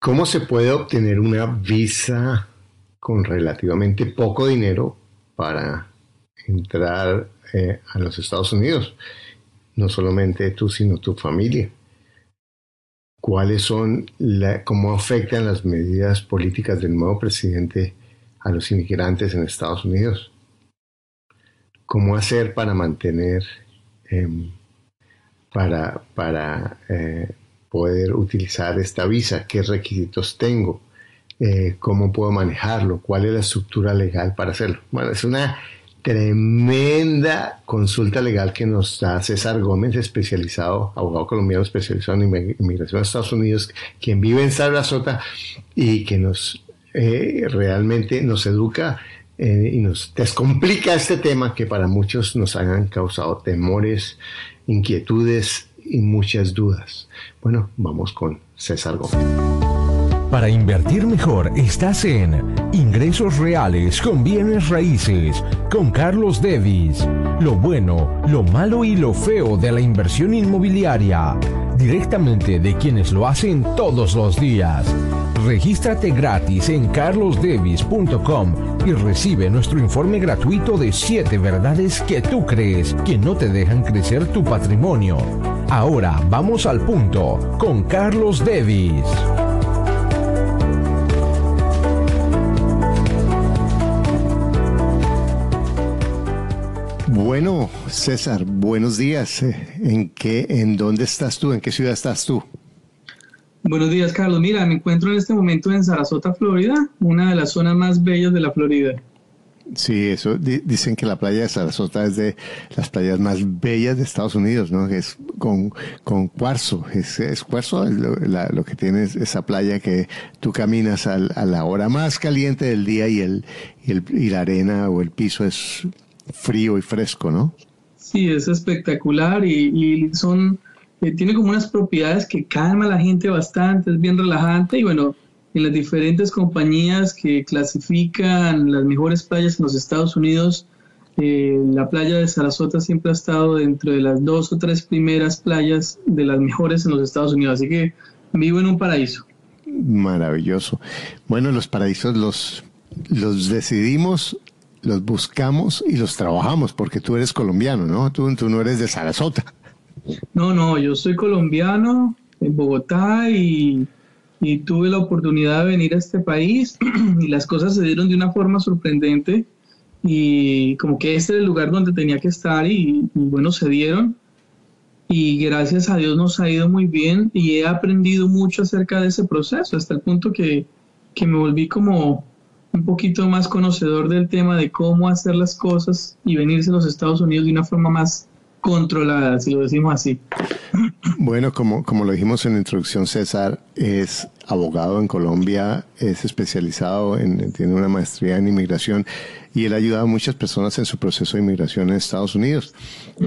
¿Cómo se puede obtener una visa con relativamente poco dinero para entrar eh, a los Estados Unidos? No solamente tú, sino tu familia. ¿Cuáles son, la, cómo afectan las medidas políticas del nuevo presidente a los inmigrantes en Estados Unidos? ¿Cómo hacer para mantener, em, para, para eh, poder utilizar esta visa, qué requisitos tengo, eh, cómo puedo manejarlo, cuál es la estructura legal para hacerlo. Bueno, es una tremenda consulta legal que nos da César Gómez, especializado, abogado colombiano especializado en inmigración a Estados Unidos, quien vive en Sarasota y que nos eh, realmente nos educa eh, y nos descomplica este tema que para muchos nos han causado temores, inquietudes y muchas dudas. Bueno, vamos con César Gómez. Para invertir mejor estás en Ingresos Reales con Bienes Raíces con Carlos Devis. Lo bueno, lo malo y lo feo de la inversión inmobiliaria. Directamente de quienes lo hacen todos los días. Regístrate gratis en carlosdevis.com y recibe nuestro informe gratuito de 7 verdades que tú crees que no te dejan crecer tu patrimonio. Ahora vamos al punto con Carlos Devis. Bueno, César, buenos días. ¿En qué, en dónde estás tú? ¿En qué ciudad estás tú? Buenos días, Carlos. Mira, me encuentro en este momento en Sarasota, Florida, una de las zonas más bellas de la Florida. Sí, eso dicen que la playa de Sarasota es de las playas más bellas de Estados Unidos, ¿no? Es con, con cuarzo, es, cuarzo lo, que tiene esa playa que tú caminas a la hora más caliente del día y, el, y, el, y la arena o el piso es frío y fresco, ¿no? Sí, es espectacular y, son, eh, tiene como unas propiedades que calma a la gente bastante, es bien relajante y bueno, en las diferentes compañías que clasifican las mejores playas en los Estados Unidos, eh, la playa de Sarasota siempre ha estado dentro de las dos o tres primeras playas de las mejores en los Estados Unidos, así que vivo en un paraíso. Maravilloso. Bueno, los paraísos los, los decidimos los buscamos y los trabajamos, porque tú eres colombiano, ¿no? Tú, tú no eres de Sarasota. No, no, yo soy colombiano en Bogotá y, tuve la oportunidad de venir a este país y las cosas se dieron de una forma sorprendente y como que este era el lugar donde tenía que estar y, y bueno, se dieron y gracias a Dios nos ha ido muy bien y he aprendido mucho acerca de ese proceso hasta el punto que, que me volví como un poquito más conocedor del tema de cómo hacer las cosas y venirse a los Estados Unidos de una forma más controlada, si lo decimos así. Bueno, como, como lo dijimos en la introducción, César es abogado en Colombia, es especializado en, tiene una maestría en inmigración y él ha ayudado a muchas personas en su proceso de inmigración en Estados Unidos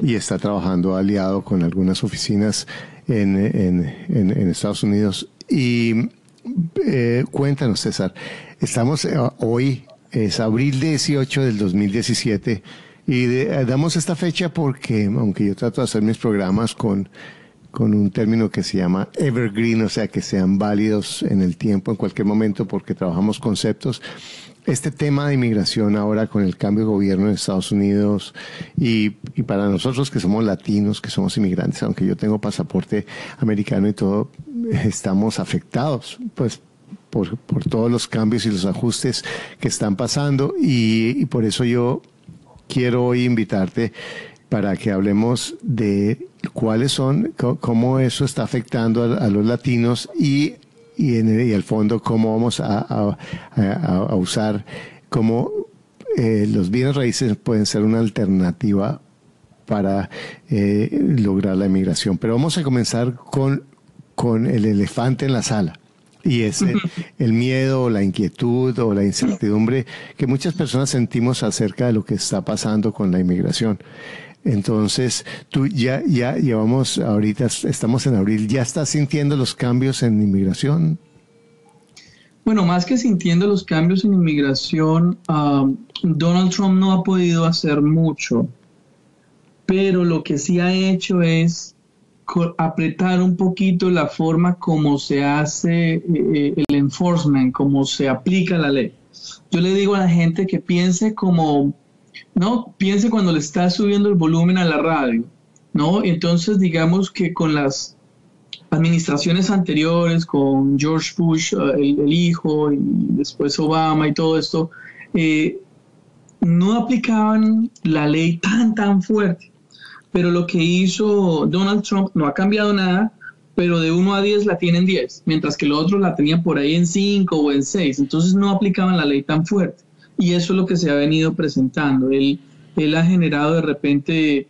y está trabajando aliado con algunas oficinas en, en, Estados Unidos. Y eh, cuéntanos, César, estamos eh, hoy, es abril 18 del 2017, y eh, damos esta fecha porque, aunque yo trato de hacer mis programas con, con un término que se llama evergreen, o sea, que sean válidos en el tiempo, en cualquier momento, porque trabajamos conceptos. Este tema de inmigración ahora con el cambio de gobierno en Estados Unidos y, y para nosotros que somos latinos, que somos inmigrantes, aunque yo tengo pasaporte americano y todo, estamos afectados, pues por, por, todos los cambios y los ajustes que están pasando y, por eso yo quiero hoy invitarte para que hablemos de cuáles son, cómo eso está afectando a, los latinos y, y en el, y el fondo cómo vamos a, a usar, cómo eh, los bienes raíces pueden ser una alternativa para eh, lograr la emigración. Pero vamos a comenzar con con el elefante en la sala. Y es el, miedo o la inquietud o la incertidumbre que muchas personas sentimos acerca de lo que está pasando con la inmigración. Entonces, tú ya, ya llevamos, ahorita estamos en abril, ¿ya estás sintiendo los cambios en inmigración? Bueno, más que sintiendo los cambios en inmigración, Donald Trump no ha podido hacer mucho, pero lo que sí ha hecho es apretar un poquito la forma como se hace eh, eh, el enforcement, cómo se aplica la ley. Yo le digo a la gente que piense como, ¿no? Piense cuando le está subiendo el volumen a la radio, ¿no? Entonces, digamos que con las administraciones anteriores, con George Bush, eh, el, hijo, y después Obama y todo esto, no aplicaban la ley tan, tan fuerte pero lo que hizo Donald Trump no ha cambiado nada, pero de 1 a 10 la tienen 10, mientras que los otros la tenían por ahí en 5 o en 6, entonces no aplicaban la ley tan fuerte. Y eso es lo que se ha venido presentando. Él, él ha generado de repente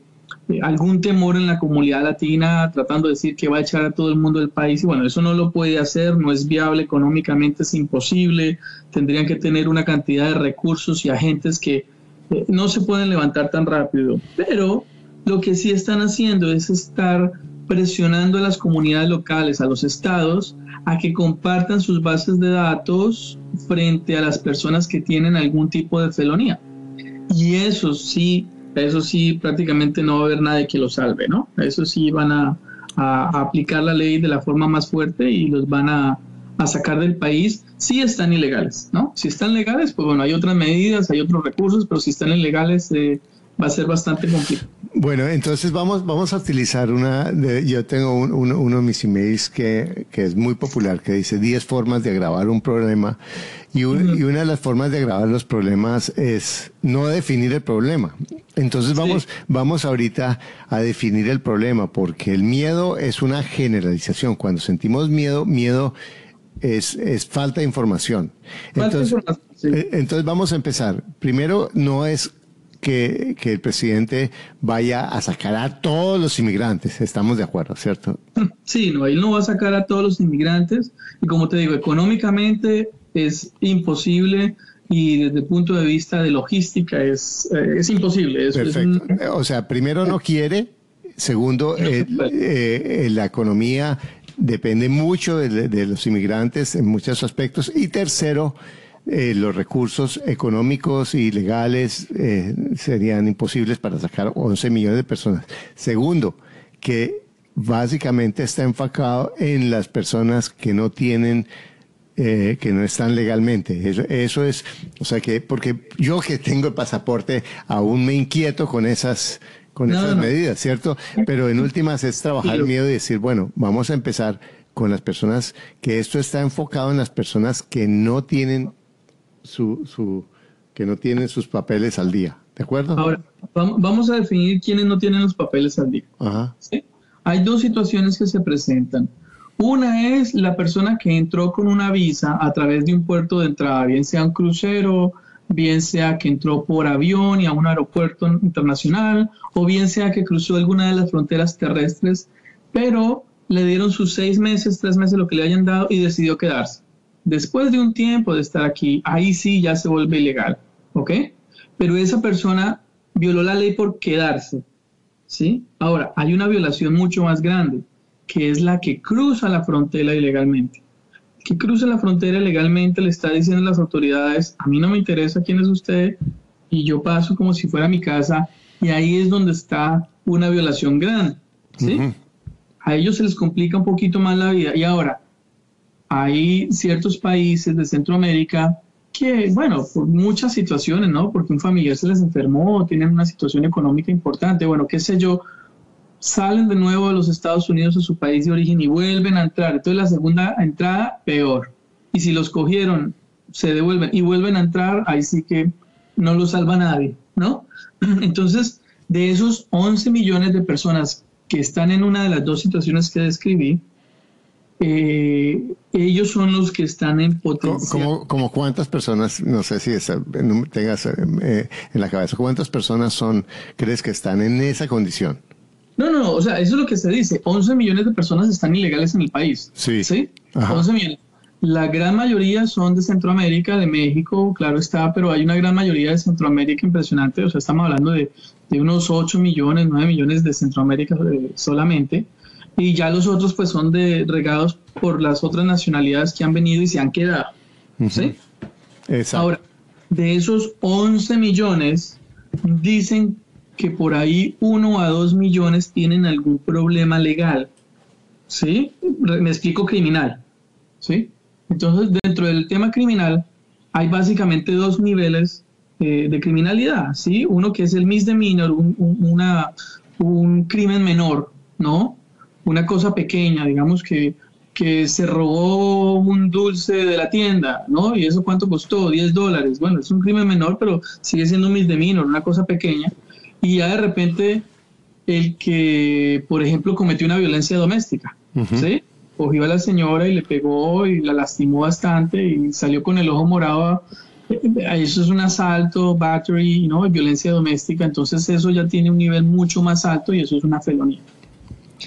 eh, algún temor en la comunidad latina, tratando de decir que va a echar a todo el mundo del país. Y bueno, eso no lo puede hacer, no es viable económicamente, es imposible. Tendrían que tener una cantidad de recursos y agentes que eh, no se pueden levantar tan rápido. Pero lo que sí están haciendo es estar presionando a las comunidades locales, a los estados, a que compartan sus bases de datos frente a las personas que tienen algún tipo de felonía. Y eso sí, eso sí, prácticamente no va a haber nadie que lo salve, ¿no? Eso sí van a, aplicar la ley de la forma más fuerte y los van a, sacar del país si están ilegales, ¿no? Si están legales, pues bueno, hay otras medidas, hay otros recursos, pero si están ilegales eh, va a ser bastante complicado. Bueno, entonces vamos, vamos a utilizar una, de, yo tengo uno de mis emails que, que, es muy popular, que dice 10 formas de agravar un problema. Y, y, una de las formas de agravar los problemas es no definir el problema. Entonces vamos, vamos ahorita a definir el problema, porque el miedo es una generalización. Cuando sentimos miedo, miedo es, es falta de información. Entonces, eh, entonces vamos a empezar. Primero, no es que, que, el presidente vaya a sacar a todos los inmigrantes. Estamos de acuerdo, ¿cierto? Sí, no, él no va a sacar a todos los inmigrantes. Y como te digo, económicamente es imposible y desde el punto de vista de logística es, eh, es imposible. Perfecto. O sea, primero no quiere, segundo, eh, eh, la economía depende mucho de, de, los inmigrantes en muchos aspectos y tercero, eh, los recursos económicos y legales eh, serían imposibles para sacar 11 millones de personas. Segundo, que básicamente está enfocado en las personas que no tienen, eh, que no están legalmente. Eso, es, o sea que, porque yo que tengo el pasaporte, aún me inquieto con esas, con esas medidas, ¿cierto? Pero en últimas es trabajar el miedo y decir, bueno, vamos a empezar con las personas, que esto está enfocado en las personas que no tienen su, su, que no tienen sus papeles al día. ¿De acuerdo? Ahora, vamos a definir quiénes no tienen los papeles al día. Hay dos situaciones que se presentan. Una es la persona que entró con una visa a través de un puerto de entrada, bien sea un crucero, bien sea que entró por avión y a un aeropuerto internacional, o bien sea que cruzó alguna de las fronteras terrestres, pero le dieron sus seis meses, tres meses, lo que le hayan dado y decidió quedarse. Después de un tiempo de estar aquí, ahí sí ya se vuelve ilegal, ¿ok? Pero esa persona violó la ley por quedarse, ¿sí? Ahora, hay una violación mucho más grande, que es la que cruza la frontera ilegalmente. Que cruza la frontera ilegalmente le está diciendo a las autoridades, a mí no me interesa quién es usted, y yo paso como si fuera mi casa, y ahí es donde está una violación grande, ¿sí? A ellos se les complica un poquito más la vida. Y ahora, hay ciertos países de Centroamérica que, bueno, por muchas situaciones, ¿no? Porque un familiar se les enfermó, tienen una situación económica importante, bueno, qué sé yo, salen de nuevo a los Estados Unidos a su país de origen y vuelven a entrar. Entonces la segunda entrada, peor. Y si los cogieron, se devuelven y vuelven a entrar, ahí sí que no lo salva nadie, ¿no? Entonces, de esos 11 millones de personas que están en una de las dos situaciones que describí, eh, ellos son los que están en potencial. ¿Como, cuántas personas, no sé si tengas eh, en la cabeza, cuántas personas son, crees que están en esa condición? No, no, o sea, eso es lo que se dice. 11 millones de personas están ilegales en el país. Sí. ¿Sí? 11 millones. La gran mayoría son de Centroamérica, de México, claro está, pero hay una gran mayoría de Centroamérica impresionante. O sea, estamos hablando de, de unos 8 millones, 9 millones de Centroamérica eh, solamente y ya los otros pues son de regados por las otras nacionalidades que han venido y se han quedado. ¿sí? Exacto. Ahora, de esos 11 millones, dicen que por ahí uno a dos millones tienen algún problema legal. ¿Sí? Me explico criminal. ¿Sí? Entonces, dentro del tema criminal, hay básicamente dos niveles eh, de criminalidad, ¿sí? Uno que es el misdemeanor, un, una, un crimen menor, ¿no? Una cosa pequeña, digamos que, que se robó un dulce de la tienda, ¿no? ¿Y eso cuánto costó? 10 dólares. Bueno, es un crimen menor, pero sigue siendo un misdemeanor, una cosa pequeña. Y ya de repente el que, por ejemplo, cometió una violencia doméstica, ¿sí? cogió a la señora y le pegó y la lastimó bastante y salió con el ojo morado. Eso es un asalto, battery, ¿no? violencia doméstica. Entonces eso ya tiene un nivel mucho más alto y eso es una felonía.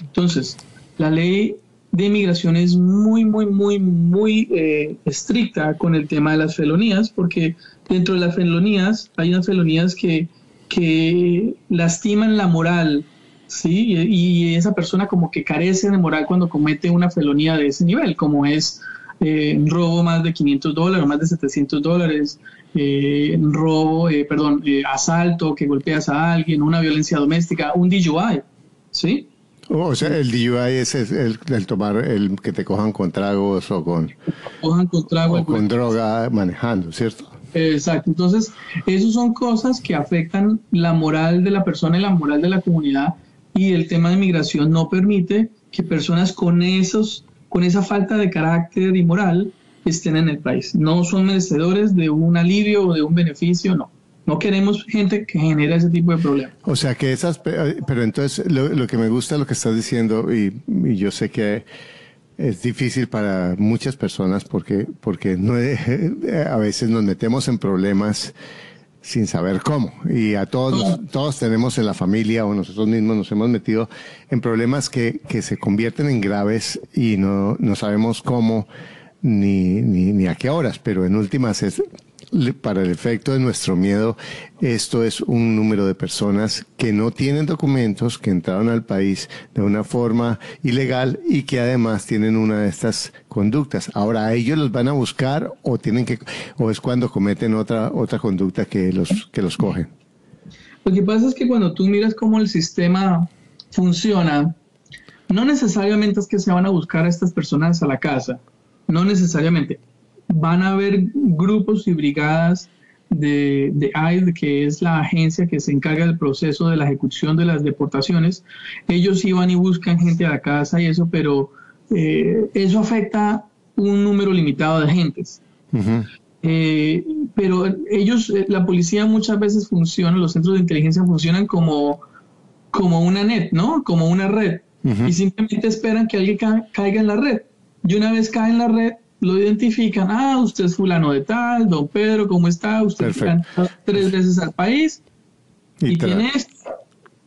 Entonces, la ley de inmigración es muy, muy, muy, muy eh, estricta con el tema de las felonías, porque dentro de las felonías hay unas felonías que, que lastiman la moral ¿sí? Y, esa persona como que carece de moral cuando comete una felonía de ese nivel, como es eh, robo más de 500 dólares, más de 700 dólares, eh, robo, eh, perdón, asalto, que golpeas a alguien, una violencia doméstica, un DUI, ¿sí? Oh, o sea, el DUI es el, tomar, el que te cojan con tragos o con, cojan con, trago, o con droga manejando, ¿cierto? Exacto, entonces, esas son cosas que afectan la moral de la persona y la moral de la comunidad y el tema de migración no permite que personas con esos con esa falta de carácter y moral estén en el país. No son merecedores de un alivio o de un beneficio, no. No queremos gente que genere ese tipo de problemas. O sea que esas, pero entonces lo, que me gusta lo que estás diciendo y, yo sé que es difícil para muchas personas porque, porque no, a veces nos metemos en problemas sin saber cómo. Y a todos, todos tenemos en la familia o nosotros mismos nos hemos metido en problemas que, que se convierten en graves y no, no sabemos cómo ni, ni, ni a qué horas, pero en últimas es para el efecto de nuestro miedo, esto es un número de personas que no tienen documentos, que entraron al país de una forma ilegal y que además tienen una de estas conductas. Ahora, ellos los van a buscar o tienen que, o es cuando cometen otra, otra conducta que los, que los cogen. Lo que pasa es que cuando tú miras cómo el sistema funciona, no necesariamente es que se van a buscar a estas personas a la casa, no necesariamente van a haber grupos y brigadas de, de ICE, que es la agencia que se encarga del proceso de la ejecución de las deportaciones. Ellos iban y buscan gente a la casa y eso, pero eh, eso afecta un número limitado de agentes. Eh, pero ellos, eh, la policía muchas veces funciona, los centros de inteligencia funcionan como, como una net, ¿no? Como una red. Y simplemente esperan que alguien caiga en la red. Y una vez cae en la red, lo identifican, ah, usted es fulano de tal, don Pedro, ¿cómo está? Usted tres veces al país y, tiene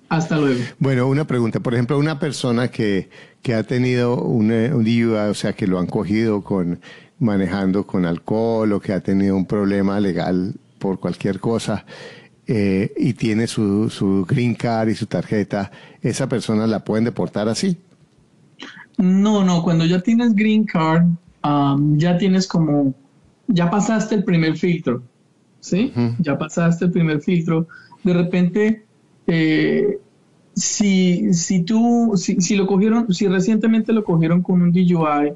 Hasta luego. Bueno, una pregunta. Por ejemplo, una persona que, que ha tenido un, un o sea, que lo han cogido con manejando con alcohol o que ha tenido un problema legal por cualquier cosa eh, y tiene su, su green card y su tarjeta, ¿esa persona la pueden deportar así? No, no, cuando ya tienes green card, ya tienes como, ya pasaste el primer filtro, ¿sí? Ya pasaste el primer filtro. De repente, eh, si, si tú, si, lo cogieron, si recientemente lo cogieron con un DUI,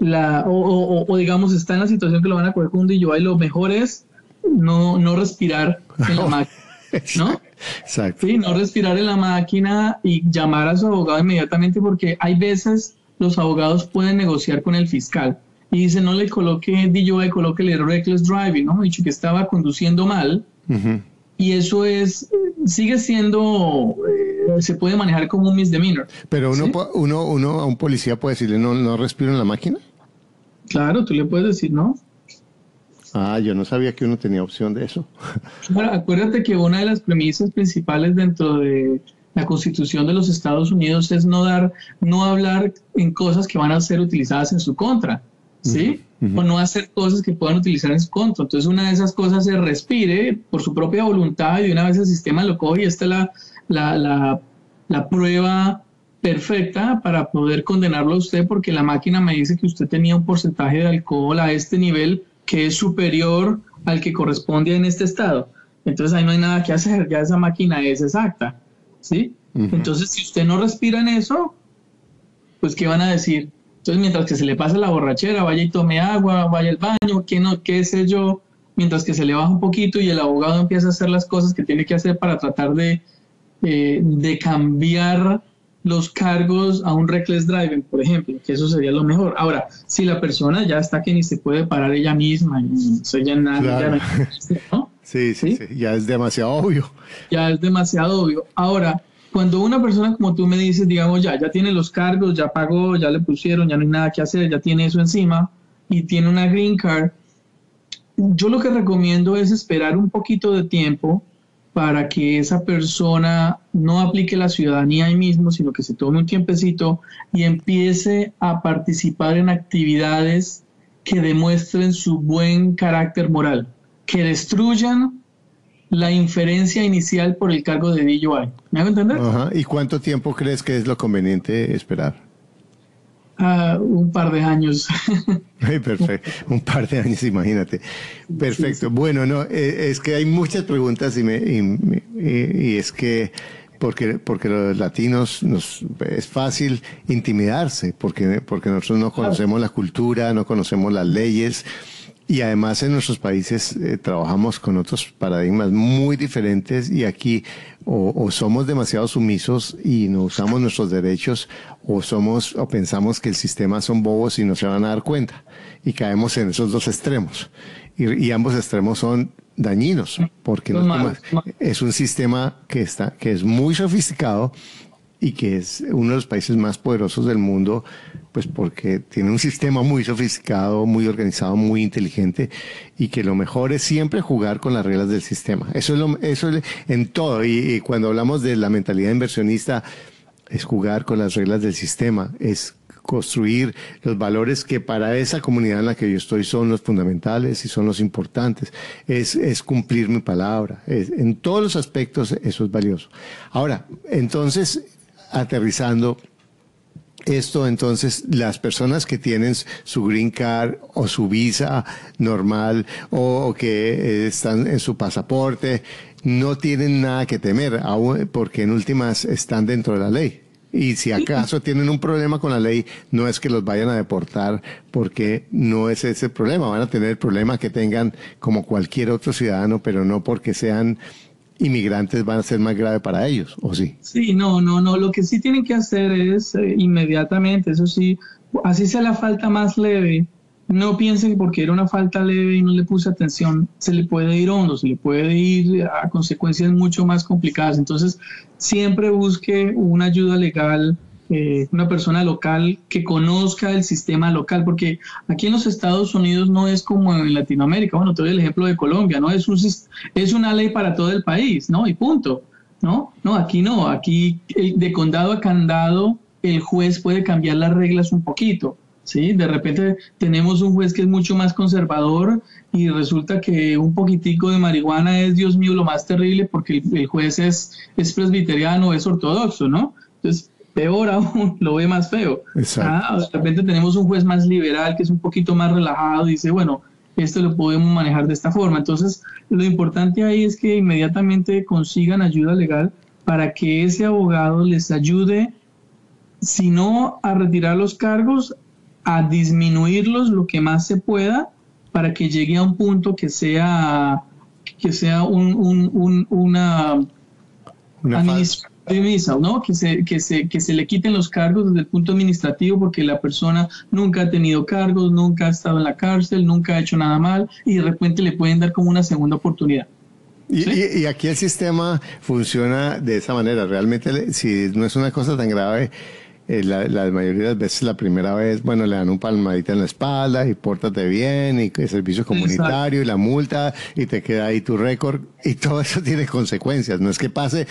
la, o, digamos está en la situación que lo van a coger con un DUI, lo mejor es no, no respirar en la máquina, ¿no? Exacto. Sí, no respirar en la máquina y llamar a su abogado inmediatamente porque hay veces los abogados pueden negociar con el fiscal y dice no le coloque DUI, el reckless driving, ¿no? Dicho que estaba conduciendo mal. Y eso es, sigue siendo, eh, se puede manejar como un misdemeanor. Pero uno, uno, uno a un policía puede decirle, no, no respiro en la máquina. Claro, tú le puedes decir, no. Ah, yo no sabía que uno tenía opción de eso. Bueno, acuérdate que una de las premisas principales dentro de la Constitución de los Estados Unidos es no dar, no hablar en cosas que van a ser utilizadas en su contra, ¿sí? O no hacer cosas que puedan utilizar en su contra. Entonces, una de esas cosas es respire por su propia voluntad y una vez el sistema lo coge y esta es la, la, la, la prueba perfecta para poder condenarlo a usted porque la máquina me dice que usted tenía un porcentaje de alcohol a este nivel que es superior al que corresponde en este estado. entonces ahí no hay nada que hacer, ya esa máquina es exacta, ¿sí? Entonces, si usted no respira en eso, pues ¿qué van a decir? Entonces, mientras que se le pasa la borrachera, vaya y tome agua, vaya al baño, qué, no, qué sé yo, mientras que se le baja un poquito y el abogado empieza a hacer las cosas que tiene que hacer para tratar de, eh, de cambiar los cargos a un reckless driving, por ejemplo, que eso sería lo mejor. Ahora, si la persona ya está que ni se puede parar ella misma, y ya nada, ¿no? Sí, sí, sí, ya es demasiado obvio. Ya es demasiado obvio. Ahora, cuando una persona como tú me dices, digamos, ya, ya tiene los cargos, ya pagó, ya le pusieron, ya no hay nada que hacer, ya tiene eso encima y tiene una green card, yo lo que recomiendo es esperar un poquito de tiempo para que esa persona no aplique la ciudadanía ahí mismo, sino que se tome un tiempecito y empiece a participar en actividades que demuestren su buen carácter moral, que destruyan la inferencia inicial por el cargo de DUI. ¿Me hago entender? ¿Y cuánto tiempo crees que es lo conveniente esperar? un par de años. Perfecto, un par de años, imagínate. Perfecto. Bueno, no, eh, es que hay muchas preguntas y, me, y, es que porque, porque los latinos nos, es fácil intimidarse, porque, porque nosotros no conocemos la cultura, no conocemos las leyes. Y además en nuestros países eh, trabajamos con otros paradigmas muy diferentes y aquí o, somos demasiado sumisos y no usamos nuestros derechos o somos o pensamos que el sistema son bobos y no se van a dar cuenta y caemos en esos dos extremos. Y, ambos extremos son dañinos porque no es un sistema que está que es muy sofisticado y que es uno de los países más poderosos del mundo, pues porque tiene un sistema muy sofisticado, muy organizado, muy inteligente y que lo mejor es siempre jugar con las reglas del sistema. Eso es lo, eso es en todo y, cuando hablamos de la mentalidad inversionista es jugar con las reglas del sistema, es construir los valores que para esa comunidad en la que yo estoy son los fundamentales y son los importantes. Es, es cumplir mi palabra. en todos los aspectos eso es valioso. Ahora, entonces, aterrizando esto, entonces, las personas que tienen su green card o su visa normal o, que están en su pasaporte, no tienen nada que temer, porque en últimas están dentro de la ley. Y si acaso tienen un problema con la ley, no es que los vayan a deportar, porque no es ese problema. Van a tener el problema que tengan como cualquier otro ciudadano, pero no porque sean inmigrantes van a ser más grave para ellos, ¿o sí? Sí, no, no, no. Lo que sí tienen que hacer es eh, inmediatamente, eso sí, así sea la falta más leve, no piensen que porque era una falta leve y no le puse atención, se le puede ir hondo, se le puede ir a consecuencias mucho más complicadas. Entonces, siempre busque una ayuda legal eh, una persona local que conozca el sistema local, porque aquí en los Estados Unidos no es como en Latinoamérica, bueno, te doy el ejemplo de Colombia, ¿no? Es, un, es una ley para todo el país, ¿no? Y punto, ¿no? No, aquí no, aquí de condado a condado el juez puede cambiar las reglas un poquito, ¿sí? De repente tenemos un juez que es mucho más conservador y resulta que un poquitico de marihuana es, Dios mío, lo más terrible porque el, juez es, es presbiteriano, es ortodoxo, ¿no? Entonces, peor aún, lo ve más feo. Ah, de repente tenemos un juez más liberal que es un poquito más relajado y dice, bueno, esto lo podemos manejar de esta forma. Entonces, lo importante ahí es que inmediatamente consigan ayuda legal para que ese abogado les ayude, si no a retirar los cargos, a disminuirlos lo que más se pueda para que llegue a un punto que sea que sea un, un, una, una ¿no? Que se, que, se, que se le quiten los cargos desde el punto administrativo porque la persona nunca ha tenido cargos, nunca ha estado en la cárcel, nunca ha hecho nada mal y de repente le pueden dar como una segunda oportunidad. Y, y, aquí el sistema funciona de esa manera. Realmente, si no es una cosa tan grave, eh, la, mayoría de las veces la primera vez, bueno, le dan un palmadita en la espalda y pórtate bien y el servicio comunitario y la multa y te queda ahí tu récord y todo eso tiene consecuencias. No es que pase,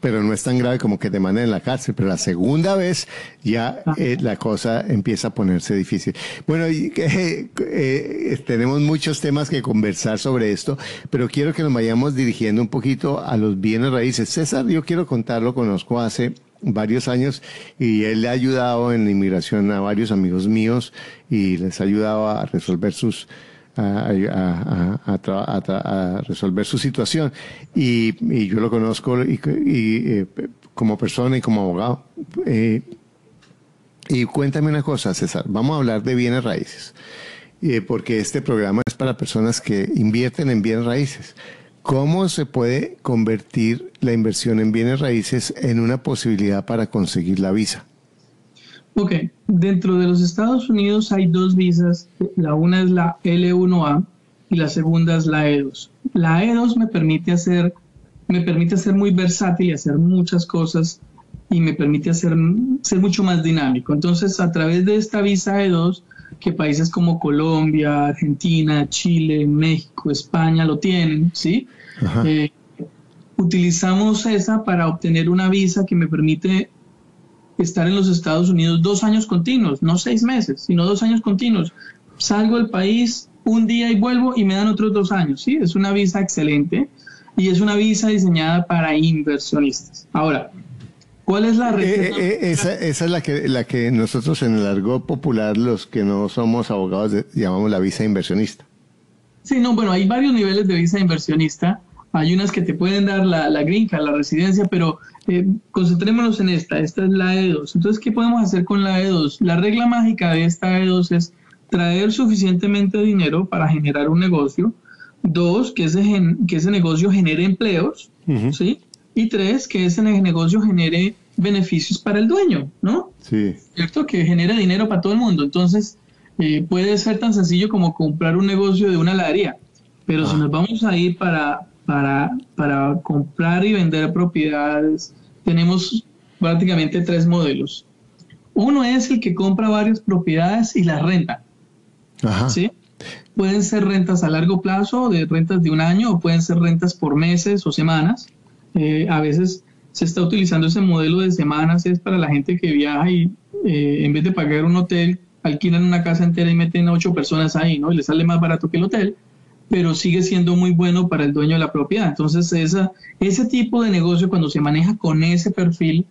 pero no es tan grave como que te manden en la cárcel. Pero la segunda vez ya ah. eh, la cosa empieza a ponerse difícil. Bueno, y, eh, tenemos muchos temas que conversar sobre esto, pero quiero que nos vayamos dirigiendo un poquito a los bienes raíces. César, yo quiero contarlo, conozco hace varios años y él le ha ayudado en la inmigración a varios amigos míos y les ha ayudado a resolver sus a, resolver su situación. Y, yo lo conozco y, eh, como persona y como abogado. Eh, y cuéntame una cosa, César, vamos a hablar de bienes raíces, eh, porque este programa es para personas que invierten en bienes raíces. ¿Cómo se puede convertir la inversión en bienes raíces en una posibilidad para conseguir la visa? Ok, dentro de los Estados Unidos hay dos visas, la una es la L1A y la segunda es la E2. La E2 me permite hacer, me permite ser muy versátil y hacer muchas cosas y me permite hacer, ser mucho más dinámico. Entonces, a través de esta visa E2, que países como Colombia, Argentina, Chile, México, España lo tienen, ¿sí? Eh, utilizamos esa para obtener una visa que me permite estar en los Estados Unidos dos años continuos, no seis meses, sino dos años continuos. Salgo del país un día y vuelvo y me dan otros dos años. Sí, es una visa excelente y es una visa diseñada para inversionistas. Ahora, ¿cuál es la eh, receta? Eh, eh, esa, es la que, la que nosotros en el argot popular, los que no somos abogados, llamamos la visa inversionista. Sí, no, bueno, hay varios niveles de visa inversionista. Hay unas que te pueden dar la, la card, la residencia, pero eh, concentrémonos en esta. Esta es la E2. Entonces, ¿qué podemos hacer con la E2? La regla mágica de esta E2 es traer suficientemente dinero para generar un negocio. Dos, que ese, que ese negocio genere empleos. ¿sí? Y tres, que ese negocio genere beneficios para el dueño, ¿no? Sí. ¿Cierto? Que genere dinero para todo el mundo. Entonces, eh, puede ser tan sencillo como comprar un negocio de una heladería. Pero si ah. nos vamos a ir para, para, para comprar y vender propiedades, tenemos prácticamente tres modelos. Uno es el que compra varias propiedades y las renta. ¿sí? Pueden ser rentas a largo plazo, de rentas de un año, o pueden ser rentas por meses o semanas. Eh, a veces se está utilizando ese modelo de semanas, es para la gente que viaja y eh, en vez de pagar un hotel, alquilan una casa entera y meten a ocho personas ahí, ¿no? Y les sale más barato que el hotel pero sigue siendo muy bueno para el dueño de la propiedad. Entonces, esa, ese tipo de negocio, cuando se maneja con ese perfil,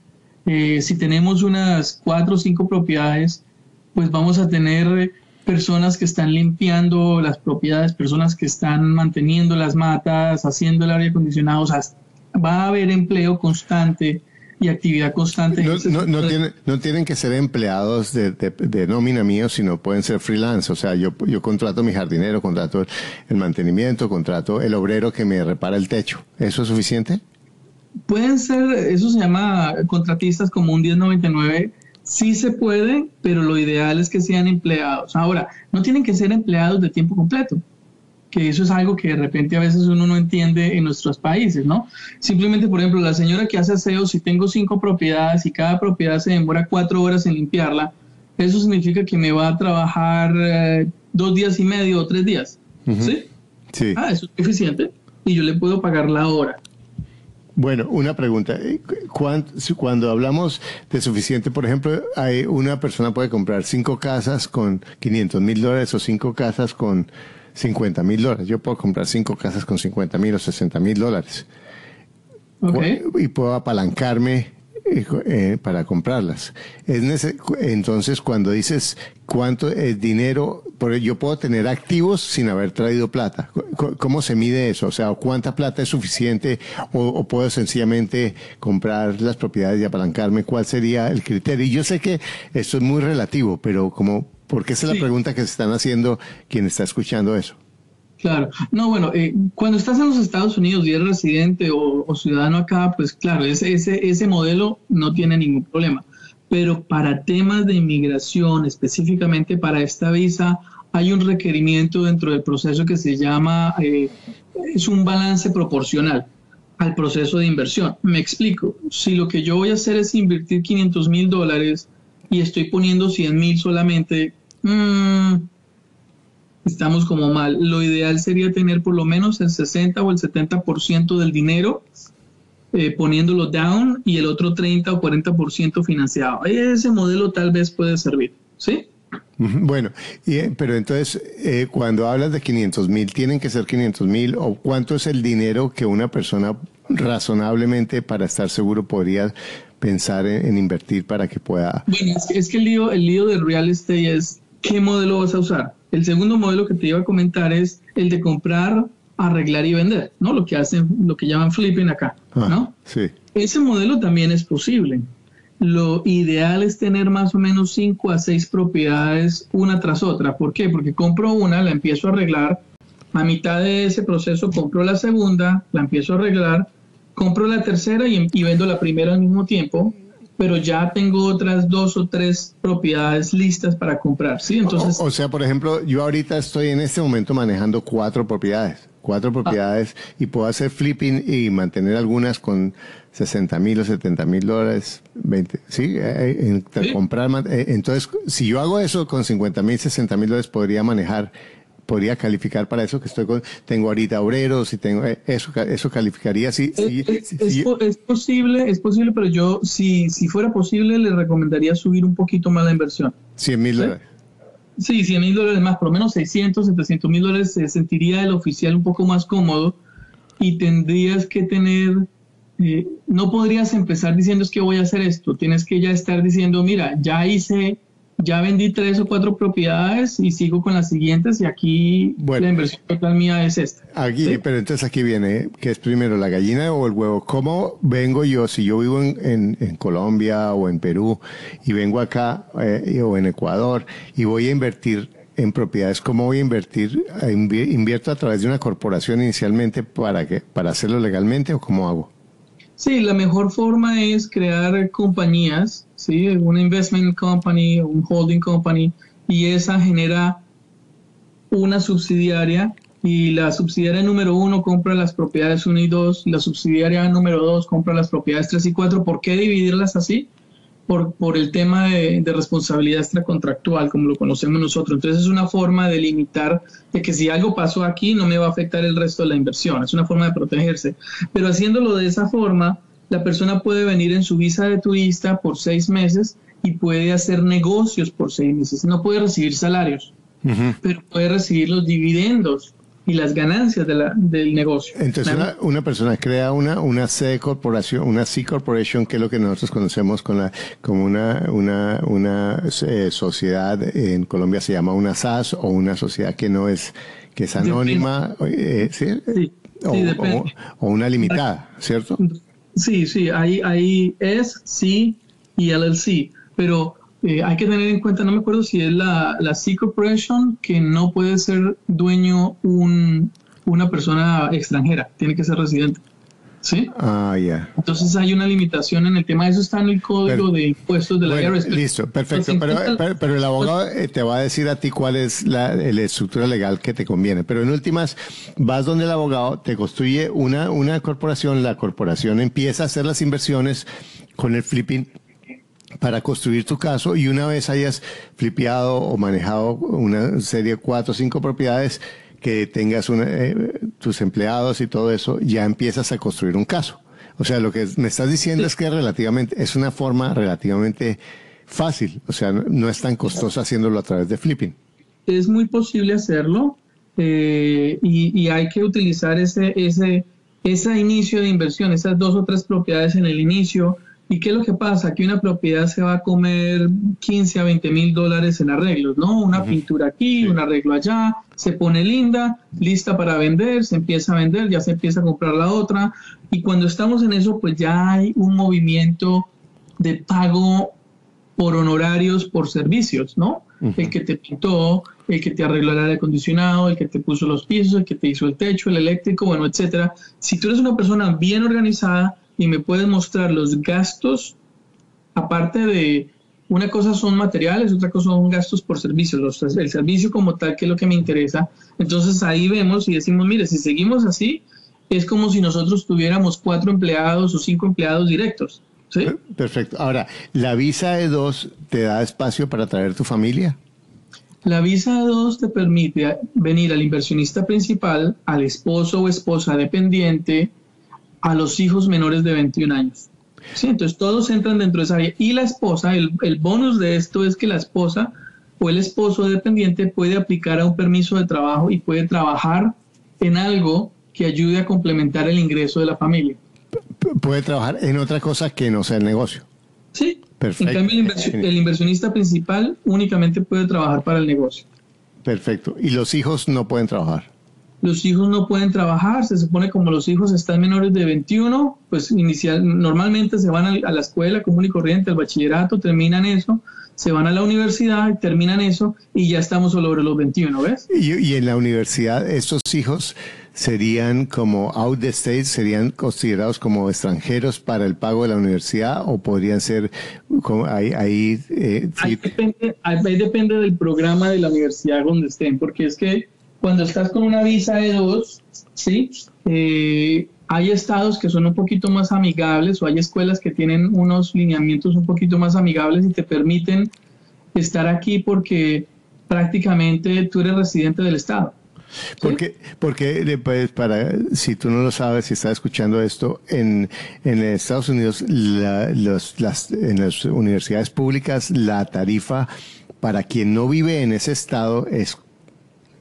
eh, si tenemos unas cuatro o cinco propiedades, pues vamos a tener personas que están limpiando las propiedades, personas que están manteniendo las matas, haciendo el aire acondicionado, o sea, va a haber empleo constante y actividad constante. No, no, no, tienen que ser empleados de, de, nómina mío, sino pueden ser freelance. O sea, yo, yo contrato mi jardinero, contrato el mantenimiento, contrato el obrero que me repara el techo. ¿Eso es suficiente? Pueden ser, eso se llama contratistas como un 1099. Sí se puede, pero lo ideal es que sean empleados. Ahora, no tienen que ser empleados de tiempo completo que eso es algo que de repente a veces uno no entiende en nuestros países, ¿no? Simplemente, por ejemplo, la señora que hace aseo, si tengo cinco propiedades y cada propiedad se demora cuatro horas en limpiarla, eso significa que me va a trabajar eh, dos días y medio o tres días, ¿sí? Sí. Ah, eso es eficiente y yo le puedo pagar la hora. Bueno, una pregunta. Cuando hablamos de suficiente, por ejemplo, hay una persona puede comprar cinco casas con 500 mil dólares o cinco casas con 50 mil dólares. Yo puedo comprar cinco casas con 50 mil o 60 mil dólares. Y puedo apalancarme eh, eh, para comprarlas. Es entonces, cuando dices cuánto es dinero, yo puedo tener activos sin haber traído plata. ¿Cómo se mide eso? O sea, ¿cuánta plata es suficiente o, o, puedo sencillamente comprar las propiedades y apalancarme? ¿Cuál sería el criterio? Y yo sé que esto es muy relativo, pero como porque esa es la pregunta que se están haciendo quien está escuchando eso. Claro, no, bueno, eh, cuando estás en los Estados Unidos y eres residente o, ciudadano acá, pues claro, ese, ese, ese modelo no tiene ningún problema. Pero para temas de inmigración, específicamente para esta visa, hay un requerimiento dentro del proceso que se llama, eh, es un balance proporcional al proceso de inversión. Me explico, si lo que yo voy a hacer es invertir 500 mil dólares y estoy poniendo 100 mil solamente, Mm, estamos como mal. Lo ideal sería tener por lo menos el 60 o el 70% del dinero eh, poniéndolo down y el otro 30 o 40% financiado. Ese modelo tal vez puede servir, ¿sí? Bueno, eh, pero entonces, eh, cuando hablas de 500 mil, ¿tienen que ser 500 mil o cuánto es el dinero que una persona razonablemente para estar seguro podría pensar en, invertir para que pueda... Bueno, es que, el lío, el lío del real estate es ¿qué modelo vas a usar? El segundo modelo que te iba a comentar es el de comprar, arreglar y vender, ¿no? Lo que hacen, lo que llaman flipping acá, ah, ¿no? Sí. Ese modelo también es posible. Lo ideal es tener más o menos 5 a 6 propiedades una tras otra. ¿Por qué? Porque compro una, la empiezo a arreglar, a mitad de ese proceso compro la segunda, la empiezo a arreglar, compro la tercera y, vendo la primera al mismo tiempo, pero ya tengo otras dos o tres propiedades listas para comprar, ¿sí? Entonces, o, sea, por ejemplo, yo ahorita estoy en este momento manejando cuatro propiedades, cuatro ah. propiedades y puedo hacer flipping y mantener algunas con 60 mil o 70 mil dólares, 20, ¿sí? Eh, eh, comprar, eh, entonces, si yo hago eso con 50 mil, 60 mil dólares, podría manejar podría calificar para eso que estoy con, tengo ahorita obreros y tengo eh, eso eso calificaría si, es, es, posible es posible pero yo si si fuera posible le recomendaría subir un poquito más la inversión. 100 mil dólares. Sí 100 mil dólares más por lo menos 600 700 mil dólares se sentiría el oficial un poco más cómodo y tendrías que tener eh, no podrías empezar diciendo es que voy a hacer esto tienes que ya estar diciendo mira ya hice ya vendí tres o cuatro propiedades y sigo con las siguientes y aquí la inversión total mía es esta. Aquí, pero entonces aquí viene, ¿qué es primero la gallina o el huevo? ¿Cómo vengo yo, si yo vivo en, Colombia o en Perú y vengo acá eh, o en Ecuador y voy a invertir en propiedades, ¿cómo voy a invertir? ¿Invierto a través de una corporación inicialmente para, que, para hacerlo legalmente o cómo hago? Sí, la mejor forma es crear compañías, ¿sí? una investment company, un holding company, y esa genera una subsidiaria y la subsidiaria número uno compra las propiedades 1 y 2, la subsidiaria número dos compra las propiedades 3 y 4. ¿Por qué dividirlas así? por, por el tema de, de, responsabilidad extracontractual, como lo conocemos nosotros. Entonces es una forma de limitar de que si algo pasó aquí no me va a afectar el resto de la inversión. Es una forma de protegerse. Pero haciéndolo de esa forma, la persona puede venir en su visa de turista por seis meses y puede hacer negocios por seis meses. No puede recibir salarios, pero puede recibir los dividendos y las ganancias de la, del negocio. Entonces una, persona crea una, una C corporación, una C corporation, que es lo que nosotros conocemos con la, como una, una, una eh, sociedad, en Colombia se llama una SAS o una sociedad que no es, que es anónima, eh, ¿sí? o, o, una limitada, ¿cierto? Sí, sí, ahí, ahí es C y LLC, pero eh, hay que tener en cuenta, no me acuerdo si es la, la C Corporation, que no puede ser dueño un, una persona extranjera, tiene que ser residente. ¿Sí? Ah, ya. Entonces hay una limitación en el tema, eso está en el código de impuestos de la bueno, Listo, perfecto, pero, pero, el abogado eh, te va a decir a ti cuál es la, la, estructura legal que te conviene, pero en últimas vas donde el abogado te construye una, una corporación, la corporación empieza a hacer las inversiones con el flipping para construir tu caso y una vez hayas flipeado o manejado una serie de cuatro o cinco propiedades que tengas eh, tus empleados y todo eso, ya empiezas a construir un caso. O sea, lo que me estás diciendo es que relativamente es una forma relativamente fácil, o sea, no es tan costoso haciéndolo a través de flipping. Es muy posible hacerlo eh, y, y, hay que utilizar ese, ese, ese inicio de inversión, esas dos o tres propiedades en el inicio, ¿Y qué es lo que pasa? Aquí una propiedad se va a comer 15 a 20 mil dólares en arreglos, ¿no? Una pintura aquí, un arreglo allá, se pone linda, lista para vender, se empieza a vender, ya se empieza a comprar la otra. Y cuando estamos en eso, pues ya hay un movimiento de pago por honorarios, por servicios, ¿no? El que te pintó, el que te arregló el aire acondicionado, el que te puso los pisos, el que te hizo el techo, el eléctrico, bueno, etcétera. Si tú eres una persona bien organizada, y me puedes mostrar los gastos, aparte de una cosa son materiales, otra cosa son gastos por servicios, el servicio como tal, que es lo que me interesa. Entonces ahí vemos y decimos, mire, si seguimos así, es como si nosotros tuviéramos cuatro empleados o cinco empleados directos. ¿sí? Perfecto. Ahora, ¿la visa de dos te da espacio para traer tu familia? La visa de dos te permite venir al inversionista principal, al esposo o esposa dependiente, a los hijos menores de 21 años. Sí, entonces todos entran dentro de esa área. Y la esposa, el, el bonus de esto es que la esposa o el esposo dependiente puede aplicar a un permiso de trabajo y puede trabajar en algo que ayude a complementar el ingreso de la familia. puede trabajar en otra cosa que no sea el negocio. Sí. Perfecto. En cambio, el, inversionista principal únicamente puede trabajar para el negocio. Perfecto. ¿Y los hijos no pueden trabajar? Los hijos no pueden trabajar. Se supone como los hijos están menores de 21, pues inicial, normalmente se van a, la escuela común y corriente, al bachillerato, terminan eso, se van a la universidad, terminan eso y ya estamos sobre los 21, ¿ves? Y, y en la universidad, estos hijos serían como out the state, serían considerados como extranjeros para el pago de la universidad o podrían ser como ahí, ahí, eh, ahí, depende, ahí depende del programa de la universidad donde estén, porque es que cuando estás con una visa de dos, ¿sí? Eh, hay estados que son un poquito más amigables o hay escuelas que tienen unos lineamientos un poquito más amigables y te permiten estar aquí porque prácticamente tú eres residente del estado. Porque, porque pues, para, si tú no lo sabes, si estás escuchando esto, en, en Estados Unidos, los, las, en las universidades públicas, la tarifa para quien no vive en ese estado es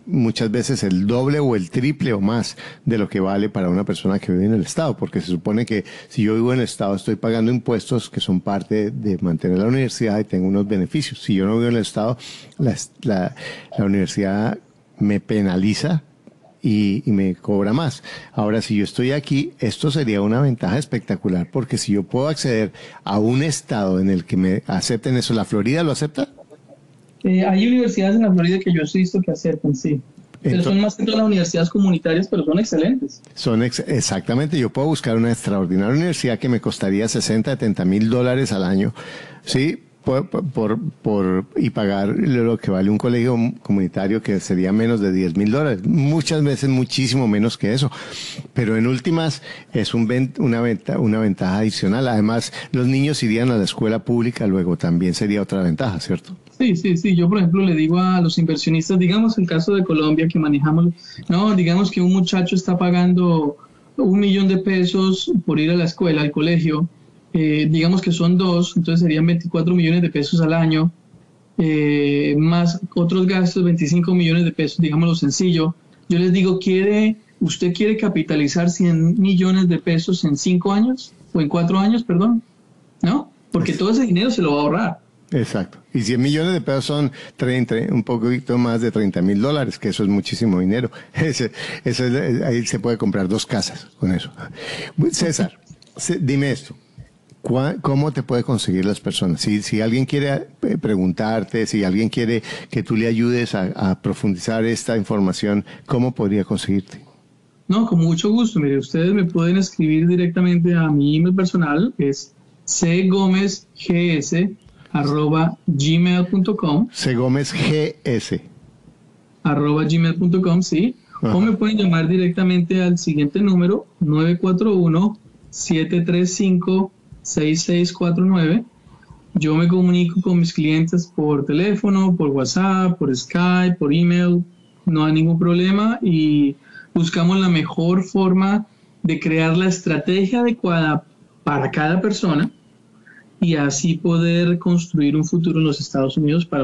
muchas veces el doble o el triple o más de lo que vale para una persona que vive en el Estado, porque se supone que si yo vivo en el Estado estoy pagando impuestos que son parte de mantener la universidad y tengo unos beneficios. Si yo no vivo en el Estado, la, la, universidad me penaliza y, me cobra más. Ahora, si yo estoy aquí, esto sería una ventaja espectacular, porque si yo puedo acceder a un estado en el que me acepten eso, ¿la Florida lo acepta? Eh, hay universidades en la Florida que yo he visto que aceptan, sí. Pero son más que todas las universidades comunitarias, pero son excelentes. Son exactamente, yo puedo buscar una extraordinaria universidad que me costaría 60, 70 mil dólares al año, ¿sí? por, por, por, y pagar lo que vale un colegio comunitario que sería menos de 10 mil dólares. Muchas veces muchísimo menos que eso. Pero en últimas es un una, venta, una ventaja adicional. Además, los niños irían a la escuela pública luego también sería otra ventaja, ¿cierto? Sí, sí, sí. Yo, por ejemplo, le digo a los inversionistas, digamos el caso de Colombia que manejamos, no, digamos que un muchacho está pagando un millón de pesos por ir a la escuela, al colegio eh, digamos que son dos, entonces serían 24 millones de pesos al año, eh, más otros gastos, 25 millones de pesos, digámoslo sencillo. Yo les digo, ¿quiere, ¿usted quiere capitalizar 100 millones de pesos en 5 años? O en 4 años, perdón. ¿No? Porque todo ese dinero se lo va a ahorrar. Exacto. Y 100 millones de pesos son 30, un poquito más de 30 mil dólares, que eso es muchísimo dinero. Ese, ahí se puede comprar dos casas con eso. César, dime esto. ¿Cómo te puede conseguir las personas? Si, si alguien quiere eh, preguntarte, si alguien quiere que tú le ayudes a, profundizar esta información, ¿cómo podría conseguirte? No, con mucho gusto. Mire, ustedes me pueden escribir directamente a mi email personal, que es cgomezgs arroba gmail.com, sí. O me pueden llamar directamente al siguiente número, 941 735 6649. Yo me comunico con mis clientes por teléfono, por WhatsApp, por Skype, por email, no hay ningún problema. Y buscamos la mejor forma de crear la estrategia adecuada para cada persona y así poder construir un futuro en los Estados Unidos para